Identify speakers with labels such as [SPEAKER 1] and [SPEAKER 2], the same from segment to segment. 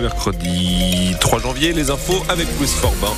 [SPEAKER 1] mercredi 3 janvier. Les infos avec Louis Forbin.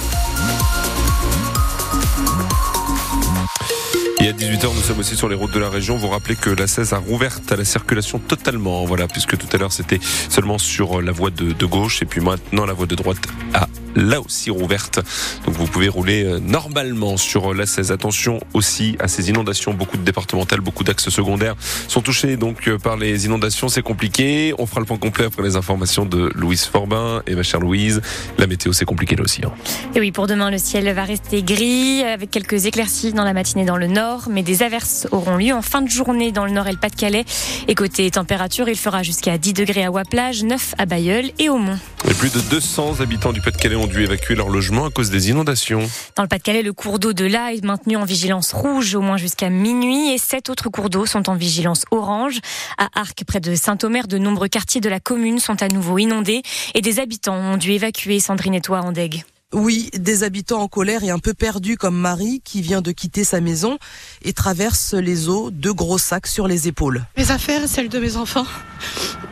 [SPEAKER 1] Et à 18h, nous sommes aussi sur les routes de la région. Vous rappelez que la 16 a rouvert à la circulation totalement. Voilà, puisque tout à l'heure, c'était seulement sur la voie de, de gauche et puis maintenant la voie de droite a là aussi rouverte. Donc vous pouvez rouler euh, normalement sur la 16. Attention aussi à ces inondations. Beaucoup de départementales, beaucoup d'axes secondaires sont touchés donc euh, par les inondations. C'est compliqué. On fera le point complet après les informations de Louise Forbin et ma chère Louise. La météo, c'est compliqué là aussi. Hein.
[SPEAKER 2] Et oui, pour demain, le ciel va rester gris avec quelques éclaircies dans la matinée dans le nord, mais des averses auront lieu en fin de journée dans le nord et le Pas-de-Calais. Et côté température, il fera jusqu'à 10 degrés à Waplage, 9 à Bayeul et au Mont.
[SPEAKER 1] Et plus de 200 habitants du Pas-de-Calais ont dû évacuer leur logement à cause des inondations.
[SPEAKER 2] Dans le Pas-de-Calais, le cours d'eau de là est maintenu en vigilance rouge au moins jusqu'à minuit et sept autres cours d'eau sont en vigilance orange. À Arc, près de Saint-Omer, de nombreux quartiers de la commune sont à nouveau inondés et des habitants ont dû évacuer Sandrine et toi en Dègue.
[SPEAKER 3] Oui, des habitants en colère et un peu perdus comme Marie qui vient de quitter sa maison et traverse les eaux, deux gros sacs sur les épaules.
[SPEAKER 4] Mes affaires, celles de mes enfants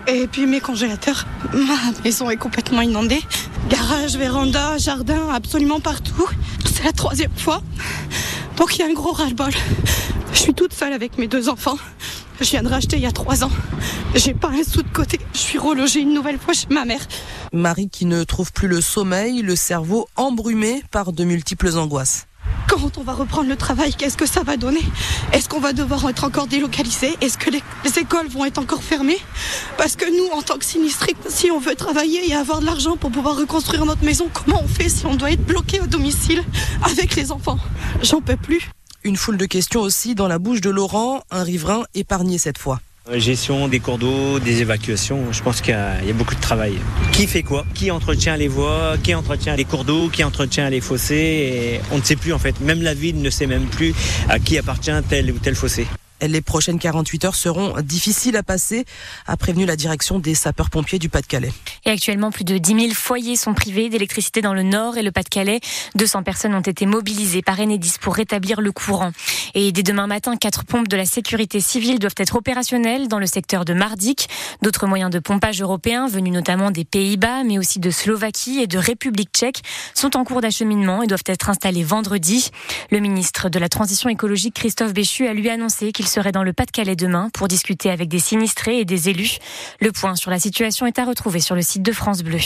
[SPEAKER 4] et puis mes congélateurs. Ma maison est complètement inondée. Garage, véranda, jardin, absolument partout. C'est la troisième fois. Donc il y a un gros ras-le-bol. Je suis toute seule avec mes deux enfants. Je viens de racheter il y a trois ans. J'ai pas un sou de côté. Je suis relogée une nouvelle fois chez ma mère.
[SPEAKER 3] Marie qui ne trouve plus le sommeil, le cerveau embrumé par de multiples angoisses.
[SPEAKER 4] Quand on va reprendre le travail, qu'est-ce que ça va donner? Est-ce qu'on va devoir être encore délocalisé? Est-ce que les, les, écoles vont être encore fermées? Parce que nous, en tant que sinistrés, si on veut travailler et avoir de l'argent pour pouvoir reconstruire notre maison, comment on fait si on doit être bloqué au domicile avec les enfants? J'en peux plus.
[SPEAKER 3] Une foule de questions aussi dans la bouche de Laurent, un riverain épargné cette fois.
[SPEAKER 5] Gestion des cours d'eau, des évacuations, je pense qu'il y, y, a beaucoup de travail. Qui fait quoi? Qui entretient les voies? Qui entretient les cours d'eau? Qui entretient les fossés? Et On ne sait plus en fait. Même la ville ne sait même plus à qui appartient tel ou tel fossé.
[SPEAKER 3] Les prochaines 48 heures seront difficiles à passer, a prévenu la direction des sapeurs-pompiers du Pas-de-Calais.
[SPEAKER 2] Et actuellement, plus de 10 000 foyers sont privés d'électricité dans le Nord et le Pas-de-Calais. 200 personnes ont été mobilisées par Enedis pour rétablir le courant. Et dès demain matin, quatre pompes de la sécurité civile doivent être opérationnelles dans le secteur de Mardik. D'autres moyens de pompage européens, venus notamment des Pays-Bas, mais aussi de Slovaquie et de République tchèque, sont en cours d'acheminement et doivent être installés vendredi. Le ministre de la Transition écologique, Christophe Béchu, a lui annoncé qu'il serait dans le Pas-de-Calais demain pour discuter avec des sinistrés et des élus. Le point sur la situation est à retrouver sur le site de France Bleu.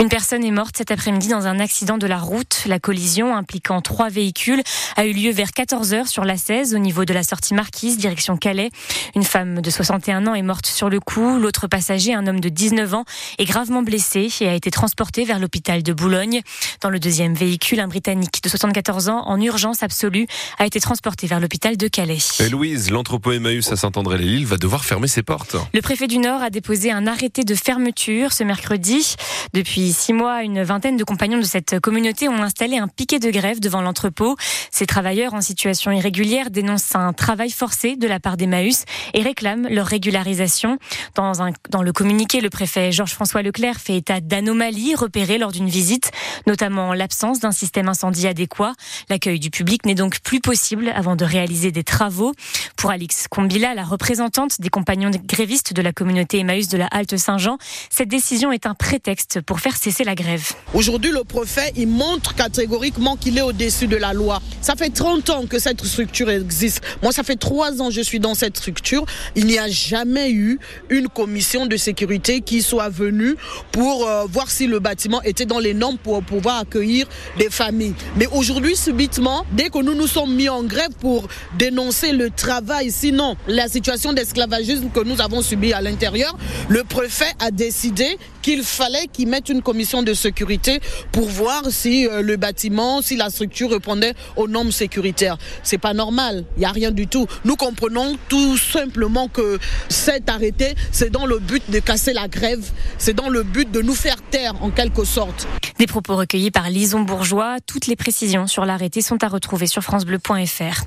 [SPEAKER 2] Une personne est morte cet après-midi dans un accident de la route. La collision impliquant trois véhicules a eu lieu vers 14h sur la 16 au niveau de la sortie Marquise, direction Calais. Une femme de 61 ans est morte sur le coup. L'autre passager, un homme de 19 ans, est gravement blessé et a été transporté vers l'hôpital de Boulogne. Dans le deuxième véhicule, un Britannique de 74 ans en urgence absolue a été transporté vers l'hôpital de Calais.
[SPEAKER 1] Et Louise, l'entrepôt Emmaüs à Saint-André-les-Lilles va devoir fermer ses portes.
[SPEAKER 2] Le préfet du Nord a déposé un arrêté de fermeture ce mercredi. Depuis six mois, une vingtaine de compagnons de cette communauté ont installé un piquet de grève devant l'entrepôt. Ces travailleurs en situation irrégulière dénoncent un travail forcé de la part d'Emmaüs et réclament leur régularisation. Dans, un, dans le communiqué, le préfet Georges-François Leclerc fait état d'anomalies repérées lors d'une visite, notamment l'absence d'un système incendie adéquat. L'accueil du public n'est donc plus possible avant de réaliser des travaux. Pour Alix Combila, la représentante des compagnons grévistes de la communauté Emmaüs de la Halte Saint-Jean, cette décision est un prétexte pour faire cesser la grève.
[SPEAKER 6] Aujourd'hui, le préfet, il montre catégoriquement qu'il est au-dessus de la loi. Ça fait 30 ans que cette existe. Moi, ça fait 3 ans que je suis dans cette structure. Il n'y a jamais eu une commission de sécurité qui soit venue pour euh, voir si le bâtiment était dans les normes pour pouvoir accueillir des familles. Mais aujourd'hui, subitement, dès que nous nous sommes mis en grève pour dénoncer le travail, sinon la situation d'esclavagisme que nous avons subi à l'intérieur, le préfet a décidé qu'il fallait qu'il mette une commission de sécurité pour voir si euh, le bâtiment, si la structure répondait aux normes sécuritaires. C'est pas normal, il n'y a rien du tout. Nous comprenons tout simplement que cet arrêté, c'est dans le but de casser la grève, c'est dans le but de nous faire taire en quelque sorte.
[SPEAKER 2] Des propos recueillis par Lison Bourgeois. Toutes les précisions sur l'arrêté sont à retrouver sur francebleu.fr.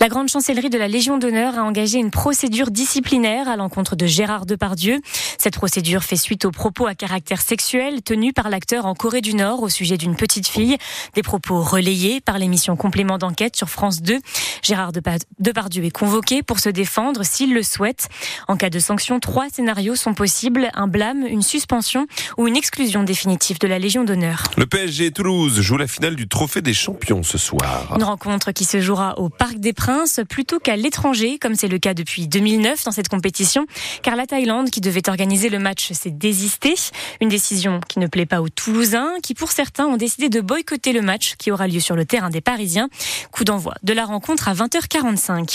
[SPEAKER 2] La grande chancellerie de la Légion d'honneur a engagé une procédure disciplinaire à l'encontre de Gérard Depardieu. Cette procédure fait suite aux propos à caractère sexuel tenus par l'acteur en Corée du Nord au sujet d'une petite fille. Des propos relayés par l'émission Complément d'enquête sur France 2. Gérard Depardieu est convoqué pour se défendre s'il le souhaite. En cas de sanction, trois scénarios sont possibles. Un blâme, une suspension ou une exclusion définitive de la Légion d'honneur.
[SPEAKER 1] Le PSG Toulouse joue la finale du Trophée des Champions ce soir.
[SPEAKER 2] Une rencontre qui se jouera au Parc des Princes plutôt qu'à l'étranger, comme c'est le cas depuis 2009 dans cette compétition, car la Thaïlande, qui devait organiser le match, s'est désistée. Une décision qui ne plaît pas aux Toulousains, qui pour certains ont décidé de boycotter le match qui aura lieu sur le terrain des Parisiens. Coup d'envoi de la à 20h45.